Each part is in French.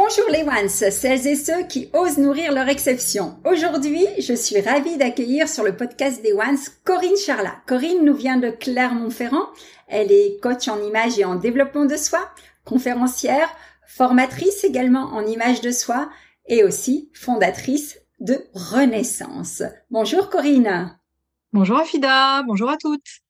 Bonjour les ones, celles et ceux qui osent nourrir leur exception. Aujourd'hui, je suis ravie d'accueillir sur le podcast des ones Corinne Charlat. Corinne nous vient de Clermont-Ferrand. Elle est coach en image et en développement de soi, conférencière, formatrice également en image de soi et aussi fondatrice de Renaissance. Bonjour Corinne. Bonjour Afida, bonjour à toutes.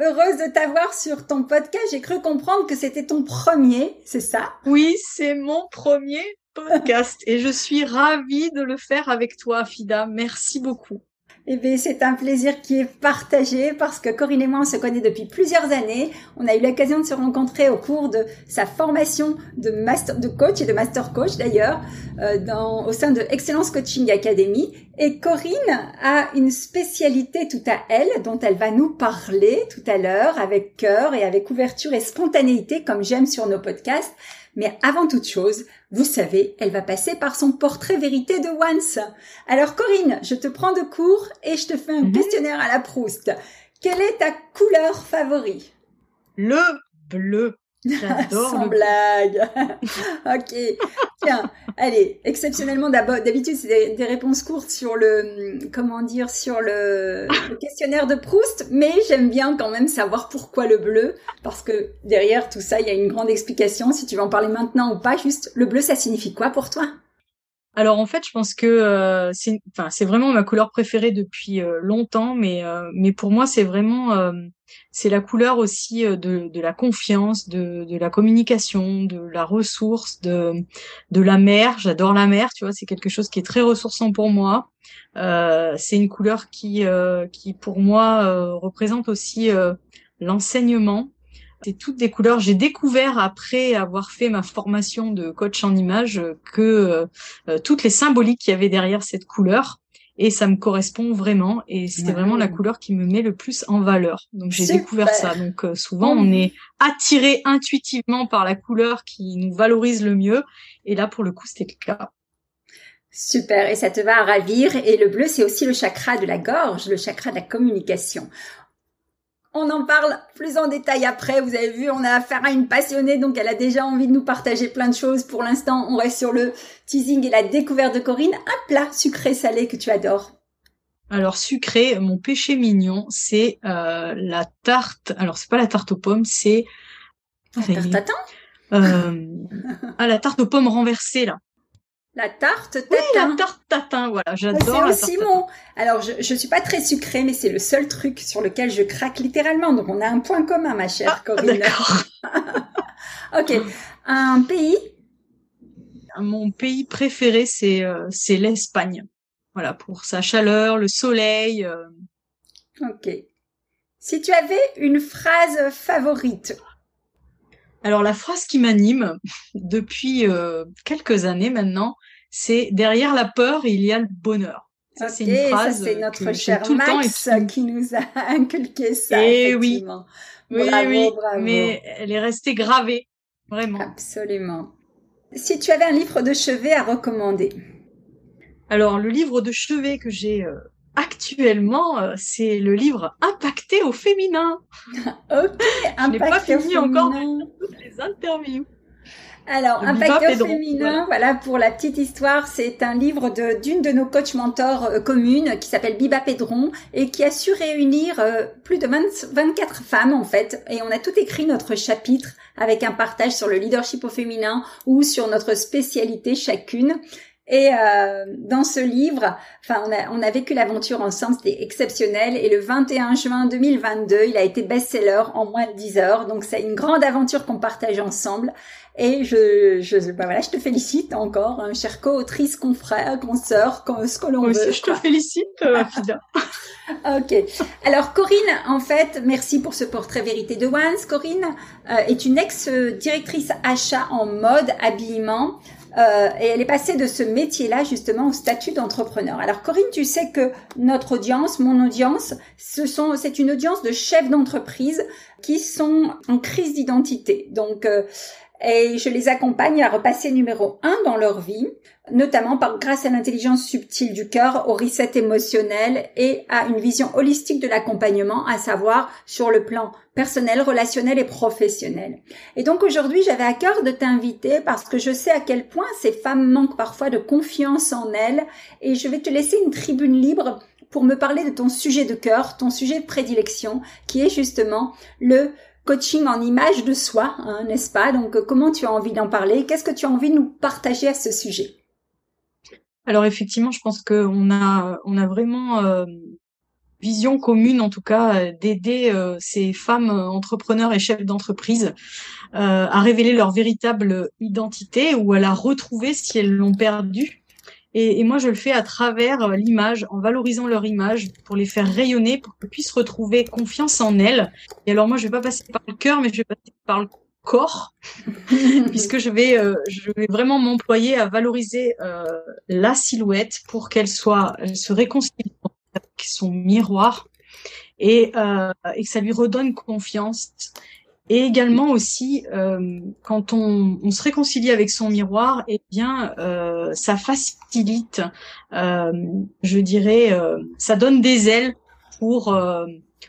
Heureuse de t'avoir sur ton podcast. J'ai cru comprendre que c'était ton premier, c'est ça? Oui, c'est mon premier podcast et je suis ravie de le faire avec toi, Fida. Merci beaucoup. Eh bien, c'est un plaisir qui est partagé parce que Corinne et moi, on se connaît depuis plusieurs années. On a eu l'occasion de se rencontrer au cours de sa formation de master, de coach et de master coach d'ailleurs, euh, au sein de Excellence Coaching Academy. Et Corinne a une spécialité tout à elle dont elle va nous parler tout à l'heure avec cœur et avec ouverture et spontanéité comme j'aime sur nos podcasts. Mais avant toute chose, vous savez, elle va passer par son portrait vérité de Once. Alors Corinne, je te prends de court et je te fais un mhm. questionnaire à la Proust. Quelle est ta couleur favorite? Le bleu. J'adore. Sans blague. ok. Tiens, allez, exceptionnellement d'habitude c'est des, réponses courtes sur le, comment dire, sur le, questionnaire de Proust, mais j'aime bien quand même savoir pourquoi le bleu, parce que derrière tout ça il y a une grande explication. Si tu veux en parler maintenant ou pas, juste le bleu, ça signifie quoi pour toi? Alors en fait, je pense que euh, c'est, vraiment ma couleur préférée depuis euh, longtemps, mais euh, mais pour moi, c'est vraiment c'est la couleur aussi de, la confiance, de, de la communication, de la ressource, de de la mer. J'adore la mer, tu vois, c'est quelque chose qui est très ressourçant pour moi. c'est une couleur qui qui pour moi représente aussi l'enseignement toutes des couleurs. J'ai découvert après avoir fait ma formation de coach en image que euh, euh, toutes les symboliques qu'il y avait derrière cette couleur et ça me correspond vraiment et c'était vraiment la couleur qui me met le plus en valeur. Donc j'ai découvert ça. Donc euh, souvent on est attiré intuitivement par la couleur qui nous valorise le mieux et là pour le coup c'était le cas. Super, et ça te va à ravir. Et le bleu, c'est aussi le chakra de la gorge, le chakra de la communication. On en parle plus en détail après. Vous avez vu, on a affaire à une passionnée, donc elle a déjà envie de nous partager plein de choses. Pour l'instant, on reste sur le teasing et la découverte de Corinne. Un plat sucré-salé que tu adores. Alors sucré, mon péché mignon, c'est euh, la tarte. Alors c'est pas la tarte aux pommes, c'est la tarte tatin. Euh, ah la tarte aux pommes renversées là. La tarte tatin. Oui, la tarte tatin, voilà, j'adore la aussi mon. Alors, je, je suis pas très sucrée, mais c'est le seul truc sur lequel je craque littéralement. Donc, on a un point commun, ma chère ah, Corinne. D'accord. ok. Un pays? Mon pays préféré, c'est euh, c'est l'Espagne. Voilà, pour sa chaleur, le soleil. Euh. Ok. Si tu avais une phrase favorite alors la phrase qui m'anime depuis euh, quelques années maintenant, c'est derrière la peur il y a le bonheur. Ça c'est une phrase c'est notre cher Max qui... nous a inculqué ça. Et eh oui, oui, oui, mais elle est restée gravée, vraiment. Absolument. Si tu avais un livre de chevet à recommander? Alors le livre de chevet que j'ai euh, actuellement, euh, c'est le livre Impacté au féminin. ok, Je n'ai pas fini encore toutes les interviews. Alors, Impacté au féminin, voilà. pour la petite histoire, c'est un livre d'une de nos coachs mentors euh, communes qui s'appelle Biba Pedron et qui a su réunir euh, plus de 24 femmes en fait. Et on a tout écrit notre chapitre avec un partage sur le leadership au féminin ou sur notre spécialité chacune. Et euh, dans ce livre, enfin, on a, on a vécu l'aventure ensemble, c'était exceptionnel. Et le 21 juin 2022, il a été best-seller en moins de 10 heures. Donc c'est une grande aventure qu'on partage ensemble. Et je, je, bah voilà, je te félicite encore, hein, chère co-autrice, confrère, consoeur, ce que l'on veut. je te félicite, euh, ok. Alors Corinne, en fait, merci pour ce portrait vérité de Once. Corinne euh, est une ex-directrice achat en mode, habillement. Euh, et elle est passée de ce métier-là justement au statut d'entrepreneur. Alors Corinne, tu sais que notre audience, mon audience, ce sont, c'est une audience de chefs d'entreprise qui sont en crise d'identité. Donc euh, et je les accompagne à repasser numéro un dans leur vie, notamment par, grâce à l'intelligence subtile du cœur, au reset émotionnel et à une vision holistique de l'accompagnement, à savoir sur le plan personnel, relationnel et professionnel. Et donc aujourd'hui, j'avais à cœur de t'inviter parce que je sais à quel point ces femmes manquent parfois de confiance en elles et je vais te laisser une tribune libre pour me parler de ton sujet de cœur, ton sujet de prédilection, qui est justement le coaching en image de soi, hein, n'est-ce pas? Donc, euh, comment tu as envie d'en parler? Qu'est-ce que tu as envie de nous partager à ce sujet? Alors, effectivement, je pense qu'on a, on a vraiment euh, vision commune, en tout cas, euh, d'aider ces femmes entrepreneurs et chefs d'entreprise à révéler leur véritable identité ou à la retrouver si elles l'ont perdue et, et, moi, je le fais à travers euh, l'image, en valorisant leur image, pour les faire rayonner, pour qu'elles puissent retrouver confiance en elles. Et alors moi, je vais pas passer par le cœur, mais je vais passer par le corps, puisque je vais, euh, je vais vraiment m'employer à valoriser euh, la silhouette pour qu'elle soit, elle se réconcilie avec son miroir et, euh, et que ça lui redonne confiance et également aussi, euh, quand on, on, se réconcilie avec son miroir, eh bien, euh, ça facilite, euh, je dirais, euh, ça donne des ailes pour euh,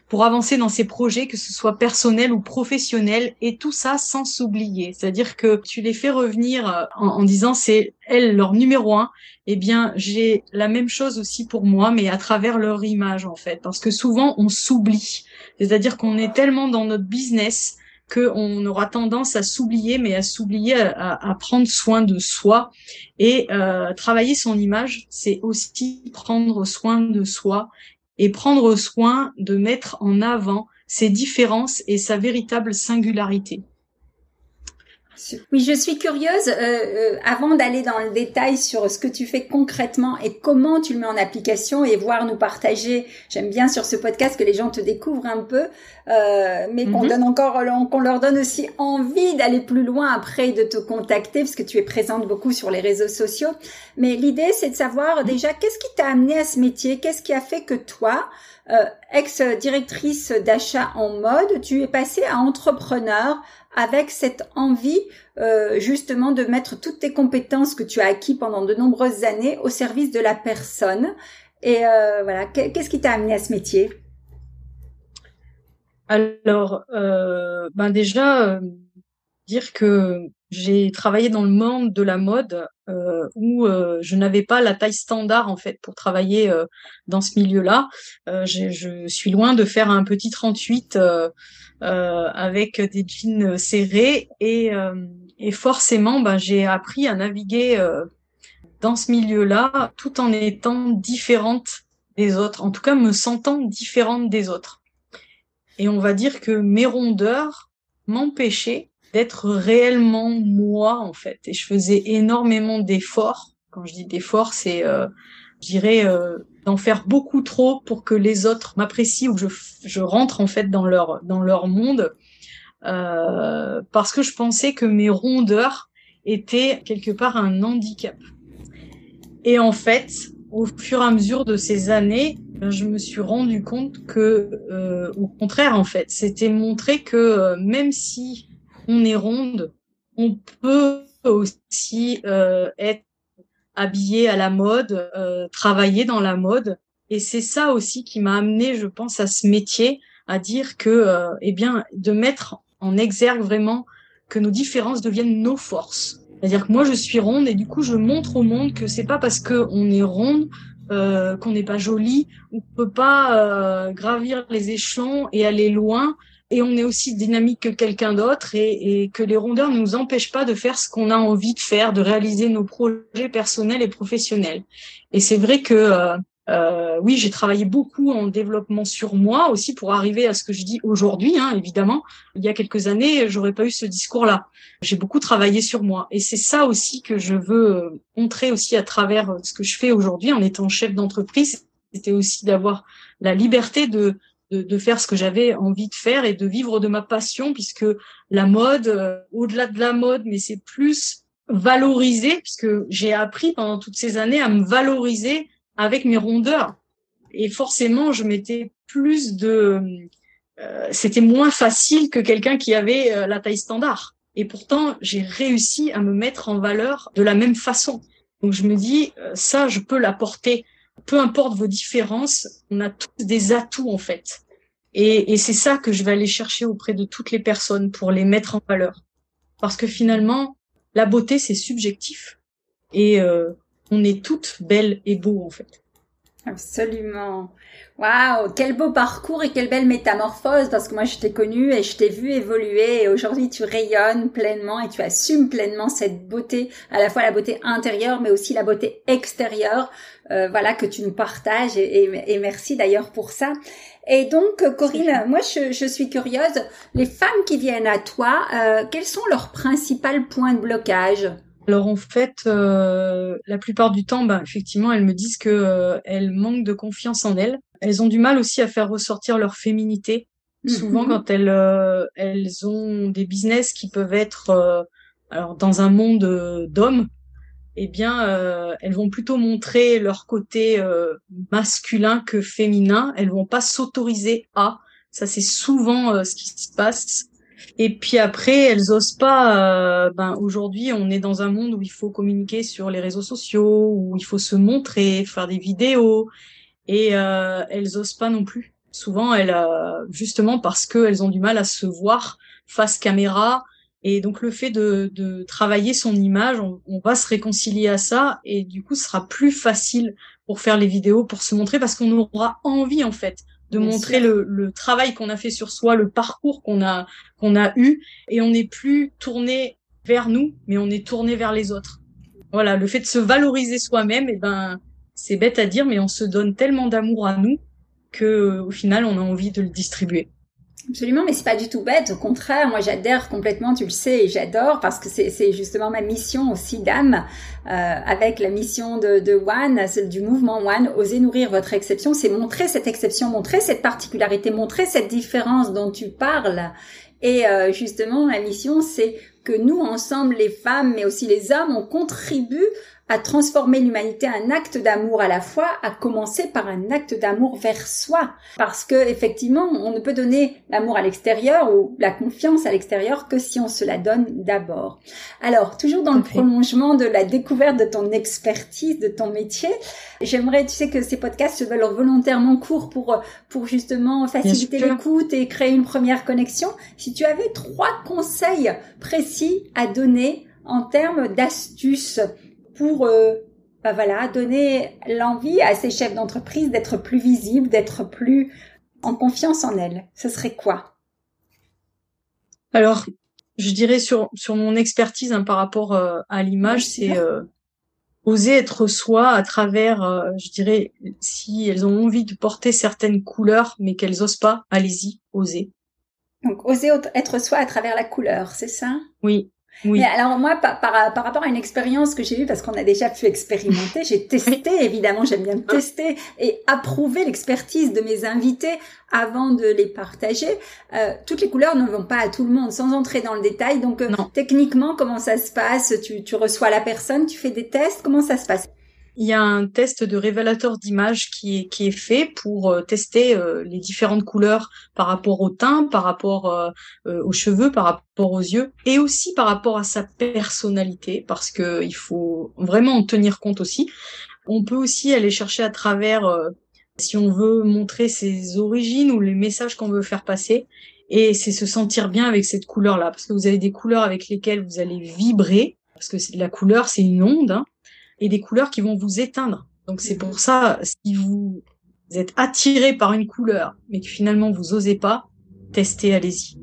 pour avancer dans ses projets, que ce soit personnel ou professionnel, et tout ça sans s'oublier. C'est-à-dire que tu les fais revenir euh, en, en disant c'est elle leur numéro un. Eh bien, j'ai la même chose aussi pour moi, mais à travers leur image en fait, parce que souvent on s'oublie. C'est-à-dire qu'on est tellement dans notre business qu'on aura tendance à s'oublier, mais à s'oublier, à, prendre soin de soi. Et euh, travailler son image, c'est aussi prendre soin de soi et prendre soin de mettre en avant ses différences et sa véritable singularité. Oui, je suis curieuse, euh, euh, avant d'aller dans le détail sur ce que tu fais concrètement et comment tu le mets en application et voir nous partager, j'aime bien sur ce podcast que les gens te découvrent un peu, euh, mais qu'on mhm. donne encore, qu'on leur donne aussi envie d'aller plus loin après de te contacter, parce que tu es présente beaucoup sur les réseaux sociaux. Mais l'idée, c'est de savoir mhm. déjà qu'est-ce qui t'a amené à ce métier, qu'est-ce qui a fait que toi, euh, ex-directrice d'achat en mode, tu es passée à entrepreneur avec cette envie euh, justement de mettre toutes tes compétences que tu as acquis pendant de nombreuses années au service de la personne. Et euh, voilà, qu'est-ce qui t'a amené à ce métier? Alors, euh, ben déjà dire que j'ai travaillé dans le monde de la mode où je n'avais pas la taille standard en fait pour travailler dans ce milieu-là. je suis loin de faire un petit 38 euh, avec des jeans serrés et, euh, et forcément ben, j'ai appris à naviguer euh, dans ce milieu-là tout en étant différente des autres, en tout cas me sentant différente des autres. Et on va dire que mes rondeurs m'empêchaient d'être réellement moi en fait. Et je faisais énormément d'efforts. Quand je dis d'efforts, c'est, euh, je dirais, euh, d'en faire beaucoup trop pour que les autres m'apprécient ou que je, je rentre en fait dans leur dans leur monde euh, parce que je pensais que mes rondeurs étaient quelque part un handicap. Et en fait, au fur et à mesure de ces années, je me suis rendu compte que, euh, au contraire, en fait, c'était montrer que euh, même si on est ronde, on peut aussi euh, être habillé à la mode, euh, travailler dans la mode. Et c'est ça aussi qui m'a amené, je pense, à ce métier, à dire que, euh, eh bien, de mettre en exergue vraiment que nos différences deviennent nos forces. C'est-à-dire que moi, je suis ronde et du coup, je montre au monde que c'est pas parce que on est ronde euh, qu'on n'est pas jolie, on peut pas euh, gravir les échelons et aller loin et on est aussi dynamique que quelqu'un d'autre et, et, que les rondeurs ne nous empêchent pas de faire ce qu'on a envie de faire, de réaliser nos projets personnels et professionnels. Et c'est vrai que euh, euh, oui, j'ai travaillé beaucoup en développement sur moi aussi pour arriver à ce que je dis aujourd'hui. Hein, évidemment, il y a quelques années, j'aurais pas eu ce discours-là. J'ai beaucoup travaillé sur moi, et c'est ça aussi que je veux euh, montrer aussi à travers ce que je fais aujourd'hui en étant chef d'entreprise. C'était aussi d'avoir la liberté de de, faire ce que j'avais envie de faire et de vivre de ma passion, puisque la mode, euh, au-delà de la mode, mais c'est plus valoriser, puisque j'ai appris pendant toutes ces années à me valoriser avec mes rondeurs. Et forcément, je mettais plus de... Euh, c'était moins facile que quelqu'un qui avait euh, la taille standard. Et pourtant, j'ai réussi à me mettre en valeur de la même façon. Donc je me dis, ça, je peux l'apporter peu importe vos différences, on a tous des atouts en fait. Et, c'est ça que je vais aller chercher auprès de toutes les personnes pour les mettre en valeur. Parce que finalement, la beauté, c'est subjectif. Et euh, on est toutes belles et beaux en fait. Absolument. Waouh, quel beau parcours et quelle belle métamorphose parce que moi je t'ai connu et je t'ai vu évoluer et aujourd'hui tu rayonnes pleinement et tu assumes pleinement cette beauté, à la fois la beauté intérieure mais aussi la beauté extérieure, euh, voilà que tu nous partages et, merci d'ailleurs pour ça. Et donc Corinne, moi je, je, suis curieuse, les femmes qui viennent à toi, euh, quels sont leurs principaux points de blocage? Alors en fait, euh, la plupart du temps, bah, effectivement, elles me disent que euh, elles manquent de confiance en elles. Elles ont du mal aussi à faire ressortir leur féminité. Souvent, mhm. quand elles euh, elles ont des business qui peuvent être alors dans un monde d'hommes, eh bien, elles vont plutôt montrer leur côté masculin que féminin. Elles vont pas s'autoriser à. Ça, c'est souvent ce qui se passe. Et puis après, elles osent pas. Euh, ben aujourd'hui, on est dans un monde où il faut communiquer sur les réseaux sociaux, où il faut se montrer, faire des vidéos, et euh, elles osent pas non plus. Souvent, elles, euh, justement parce qu'elles ont du mal à se voir face caméra, et donc le fait de, de travailler son image, on, on, va se réconcilier à ça, et du coup, ce sera plus facile pour faire les vidéos, pour se montrer, parce qu'on aura envie en fait de montrer le, travail qu'on a fait sur soi, le parcours qu'on a qu'on a eu, et on n'est plus tourné vers nous, mais on est tourné vers les autres. Voilà, le fait de se valoriser soi-même, et eh ben c'est bête à dire, mais on se donne tellement d'amour à nous que au final on a envie de le distribuer. Absolument, mais c'est pas du tout bête. Au contraire, moi j'adhère complètement, tu le sais, et j'adore parce que c'est justement ma mission aussi d'âme, euh, avec la mission de, One, du mouvement One, oser nourrir votre exception, c'est montrer cette exception, montrer cette particularité, montrer cette différence dont tu parles. Et euh, justement, la mission, c'est que nous, ensemble, les femmes, mais aussi les hommes, on contribue à transformer l'humanité un acte d'amour à la fois, à commencer par un acte d'amour vers soi. Parce que, effectivement, on ne peut donner l'amour à l'extérieur ou la confiance à l'extérieur que si on se la donne d'abord. Alors, toujours dans le prolongement de la découverte de ton expertise, de ton métier, j'aimerais, tu sais que ces podcasts se veulent volontairement courts pour, pour justement faciliter l'écoute et créer une première connexion. Si tu avais trois conseils précis à donner en termes d'astuces pour euh, bah voilà, donner l'envie à ces chefs d'entreprise d'être plus visibles, d'être plus en confiance en elles. Ce serait quoi? Alors, je dirais sur sur mon expertise hein, par rapport euh, à l'image, c'est euh, oser être soi à travers, je dirais, si elles ont envie de porter certaines couleurs, mais qu'elles osent pas, allez-y, osez. Donc, oser être soi à travers la couleur, c'est ça? Oui, oui. Mais alors moi, par, par, rapport à une expérience que j'ai eue, parce qu'on a déjà pu expérimenter, j'ai testé, évidemment, j'aime bien tester et approuver l'expertise de mes invités avant de les partager. Euh, toutes les couleurs ne vont pas à tout le monde, sans entrer dans le détail. Donc euh, techniquement, comment ça se passe? Tu, tu reçois la personne, tu fais des tests, comment ça se passe? Il y a un test de révélateur d'image qui est, qui est fait pour euh, tester euh, les différentes couleurs par rapport au teint, par rapport euh, aux cheveux, par rapport aux yeux et aussi par rapport à sa personnalité parce que il faut vraiment en tenir compte aussi. On peut aussi aller chercher à travers si on veut montrer ses origines ou les messages qu'on veut faire passer et c'est se sentir bien avec cette couleur là parce que vous avez des couleurs avec lesquelles vous allez vibrer parce que la couleur c'est une onde hein, et des couleurs qui vont vous éteindre. Donc c'est pour ça, si vous êtes attiré par une couleur, mais que finalement vous osez pas, testez, allez-y.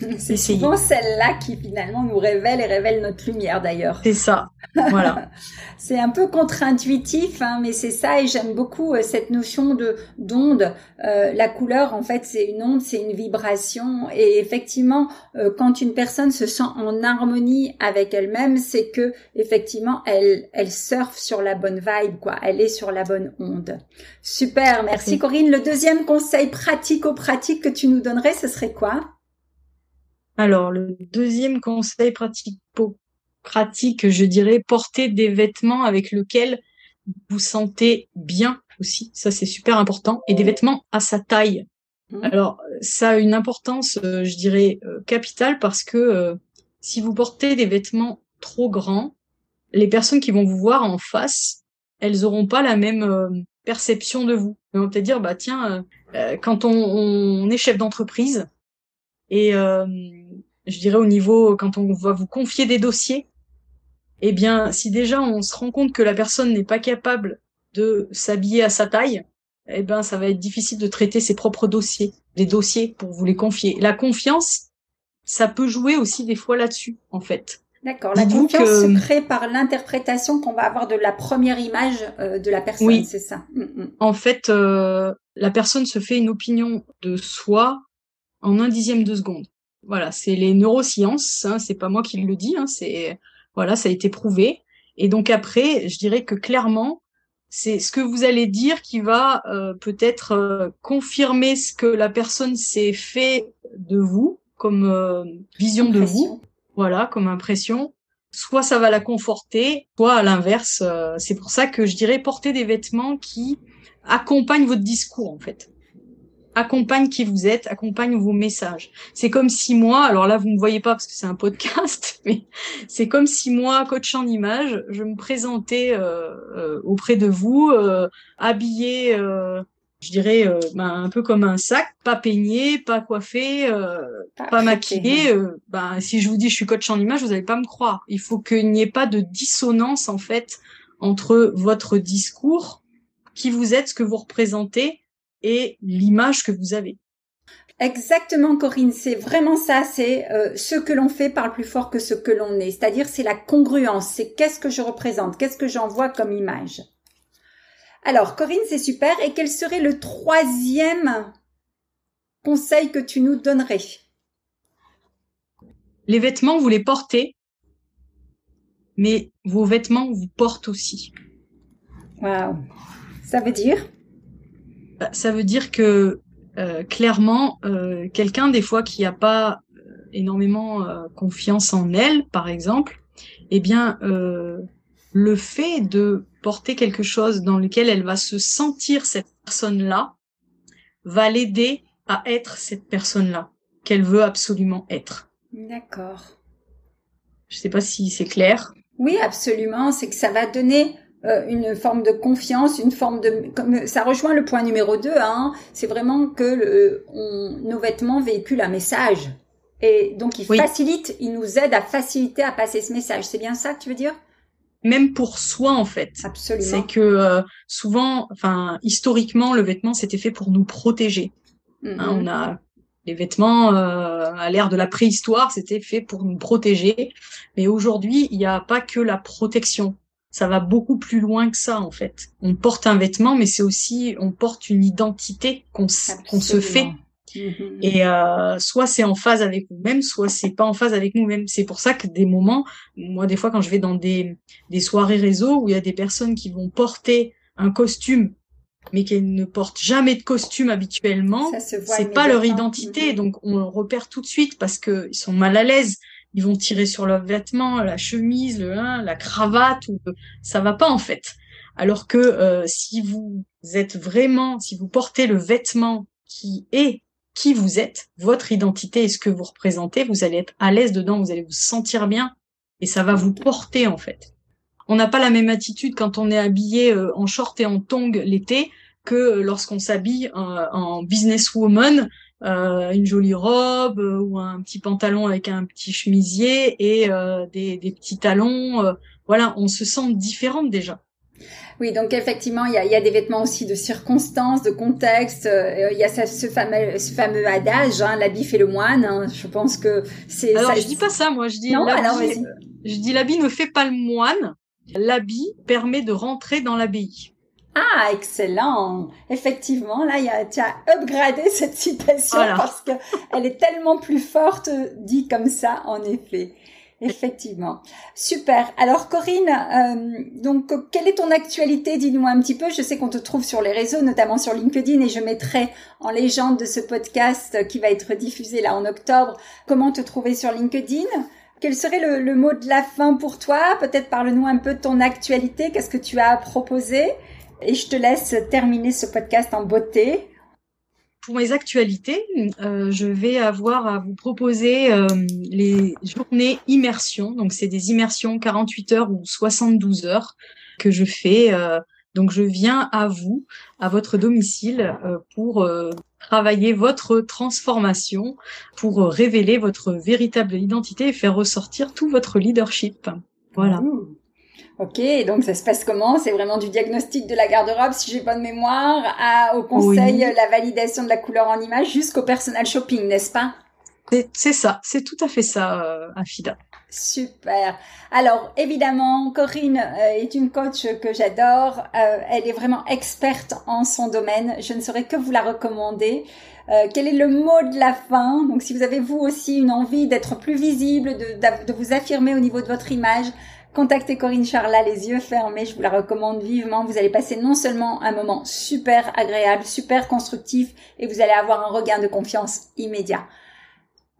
C'est souvent celle-là qui finalement nous révèle et révèle notre lumière d'ailleurs. C'est ça. Voilà. c'est un peu contre-intuitif, hein, mais c'est ça et j'aime beaucoup euh, cette notion de d'onde. Euh, la couleur, en fait, c'est une onde, c'est une vibration et effectivement, euh, quand une personne se sent en harmonie avec elle-même, c'est que effectivement, elle elle surfe sur la bonne vibe, quoi. Elle est sur la bonne onde. Super, merci Corinne. Le deuxième conseil pratico-pratique que tu nous donnerais, ce serait quoi? Alors, le deuxième conseil pratique, je dirais, porter des vêtements avec lesquels vous sentez bien aussi. Ça, c'est super important. Et des vêtements à sa taille. Mmh. Alors, ça a une importance, euh, je dirais, euh, capitale parce que euh, si vous portez des vêtements trop grands, les personnes qui vont vous voir en face, elles auront pas la même perception de vous. Elles vont peut-être dire, bah tiens, quand on, on, est chef d'entreprise, et je dirais au niveau quand on va vous confier des dossiers, eh bien, si déjà on se rend compte que la personne n'est pas capable de s'habiller à sa taille, eh ben, ça va être difficile de traiter ses propres dossiers, des dossiers pour vous les confier. La confiance, ça peut jouer aussi des fois là-dessus, en fait. D'accord. La confiance se crée par l'interprétation qu'on va avoir de la première image euh, de la personne, oui. c'est ça. Mm, mm. En fait, euh, la personne se fait une opinion de soi en un dixième de seconde. Voilà, c'est les neurosciences, hein, c'est pas moi qui le dis, hein, c'est voilà, ça a été prouvé. Et donc après, je dirais que clairement, c'est ce que vous allez dire qui va euh, peut-être euh, confirmer ce que la personne s'est fait de vous comme euh, vision de vous, voilà, comme impression. Soit ça va la conforter, soit à l'inverse. c'est pour ça que je dirais porter des vêtements qui accompagnent votre discours en fait accompagne qui vous êtes, accompagne vos messages. C'est comme si moi, alors là vous ne me voyez pas parce que c'est un podcast, mais c'est comme si moi, coach en image, je me présentais euh, euh, auprès de vous, euh, habillé, je dirais ben, un peu comme un sac, pas peigné, pas coiffé, pas, maquillé. ben, si je vous dis je suis coach en image, vous n'allez pas me croire. Il faut qu'il n'y ait pas de dissonance en fait entre votre discours, qui vous êtes, ce que vous représentez, et l'image que vous avez. Exactement, Corinne, c'est vraiment ça. C'est euh, ce que l'on fait parle plus fort que ce que l'on est. C'est-à-dire, c'est la congruence. C'est qu'est-ce que je représente, qu'est-ce que j'envoie comme image. Alors, Corinne, c'est super. Et quel serait le troisième conseil que tu nous donnerais? Les vêtements, vous les portez, mais vos vêtements vous portent aussi. Waouh. Ça veut dire? Bah, ça veut dire que euh, clairement, euh, quelqu'un des fois qui n'a pas euh, énormément confiance en elle, par exemple, eh bien, le fait de porter quelque chose dans lequel elle va se sentir cette personne-là va l'aider à être cette personne-là qu'elle veut absolument être. D'accord. Je sais pas si c'est clair. Oui, absolument. C'est que ça va donner euh, une forme de confiance, une forme de comme ça rejoint le point numéro 2 hein, c'est vraiment que le, on, nos vêtements véhiculent un message et donc ils facilitent, ils nous aident à faciliter à passer ce message. C'est bien ça que tu veux dire? Même pour soi en fait. Absolument. C'est que euh, souvent, enfin historiquement, le vêtement c'était fait pour nous protéger. Hein, mm-hmm. on a les vêtements euh, à l'ère de la préhistoire, c'était fait pour nous protéger. Mais aujourd'hui, il n'y a pas que la protection ça va beaucoup plus loin que ça en fait. On porte un vêtement, mais c'est aussi on porte une identité qu'on se fait. Mm-hmm. Et euh, soit c'est en phase avec nous-mêmes, soit c'est pas en phase avec nous-mêmes. C'est pour ça que des moments, moi des fois quand je vais dans des, des soirées réseau où il y a des personnes qui vont porter un costume, mais qui ne portent jamais de costume habituellement, c'est pas leur identité, mm-hmm. donc on le repère tout de suite parce que ils sont mal à l'aise ils vont tirer sur leurs vêtements, la chemise, le, hein, la cravate, ou ça va pas en fait. Alors que euh, si vous êtes vraiment, si vous portez le vêtement qui est qui vous êtes, votre identité et ce que vous représentez, vous allez être à l'aise dedans, vous allez vous sentir bien et ça va vous porter en fait. On n'a pas la même attitude quand on est habillé euh, en short et en tongs l'été que lorsqu'on s'habille euh, en businesswoman euh, une jolie robe euh, ou un petit pantalon avec un petit chemisier et euh, des, des, petits talons. voilà, on se sent différente déjà. Oui, donc effectivement, il y a, y a, des vêtements aussi de circonstances, de contexte. Euh, il y a ce, ce, fameux, ce fameux adage, hein, l'habit fait le moine. Hein. Je pense que c'est. Alors, ça, je dis pas ça, moi. Je dis. Non, alors Je dis l'habit ne fait pas le moine. L'habit permet de rentrer dans l'abbaye. Ah, excellent. Effectivement, là, y a, tu as upgradé cette citation parce que elle est tellement plus forte dit comme ça, en effet. Effectivement. Super. Alors Corinne, euh, donc quelle est ton actualité? Dis-nous un petit peu. Je sais qu'on te trouve sur les réseaux, notamment sur LinkedIn, et je mettrai en légende de ce podcast qui va être diffusé là en octobre. Comment te trouver sur LinkedIn? Quel serait le, le, mot de la fin pour toi? Peut-être parle-nous un peu de ton actualité. Qu'est-ce que tu as à proposer? Et je te laisse terminer ce podcast en beauté pour mes actualités, euh, je vais avoir à vous proposer euh, les journées immersion. Donc, c'est des immersions 48 heures ou 72 heures que je fais. Euh, donc, je viens à vous, à votre domicile, euh, pour euh, travailler votre transformation, pour révéler votre véritable identité et faire ressortir tout votre leadership. Voilà. Ok, donc ça se passe comment? C'est vraiment du diagnostic de la garde-robe, si j'ai de mémoire, à, au conseil, la validation de la couleur en image, jusqu'au personal shopping, n'est-ce pas? C'est ça, c'est tout à fait ça, euh, Afida. Super. Alors évidemment, Corinne euh, est une coach que j'adore. Euh, elle est vraiment experte en son domaine. Je ne saurais que vous la recommander. Euh, quel est le mot de la fin? Donc si vous avez vous aussi une envie d'être plus visible, de, de vous affirmer au niveau de votre image, contactez Corinne Charla les yeux fermés, je vous la recommande vivement. Vous allez passer non seulement un moment super agréable, super constructif, et vous allez avoir un regain de confiance immédiat.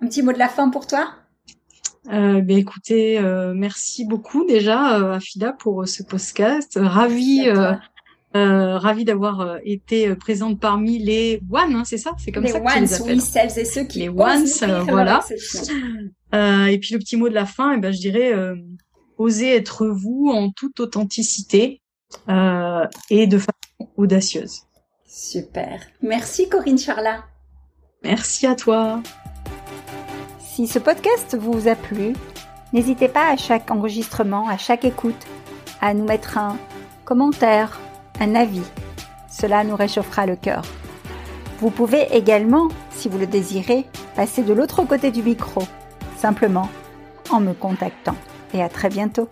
Un petit mot de la fin pour toi? Euh, ben écoutez, euh, merci beaucoup déjà euh, Afida pour ce podcast. Ravi, ravi d'avoir été présente parmi les one, hein, c'est ça? C'est comme ça que ones, les appelles. oui, celles et ceux qui les ones, voilà. et puis le petit mot de la fin, eh ben je dirais osez être vous en toute authenticité euh, et de façon audacieuse. Super. Merci Corinne Charla. Merci à toi. Si ce podcast vous a plu, n'hésitez pas à chaque enregistrement, à chaque écoute, à nous mettre un commentaire, un avis. Cela nous réchauffera le cœur. Vous pouvez également, si vous le désirez, passer de l'autre côté du micro, simplement en me contactant et à très bientôt.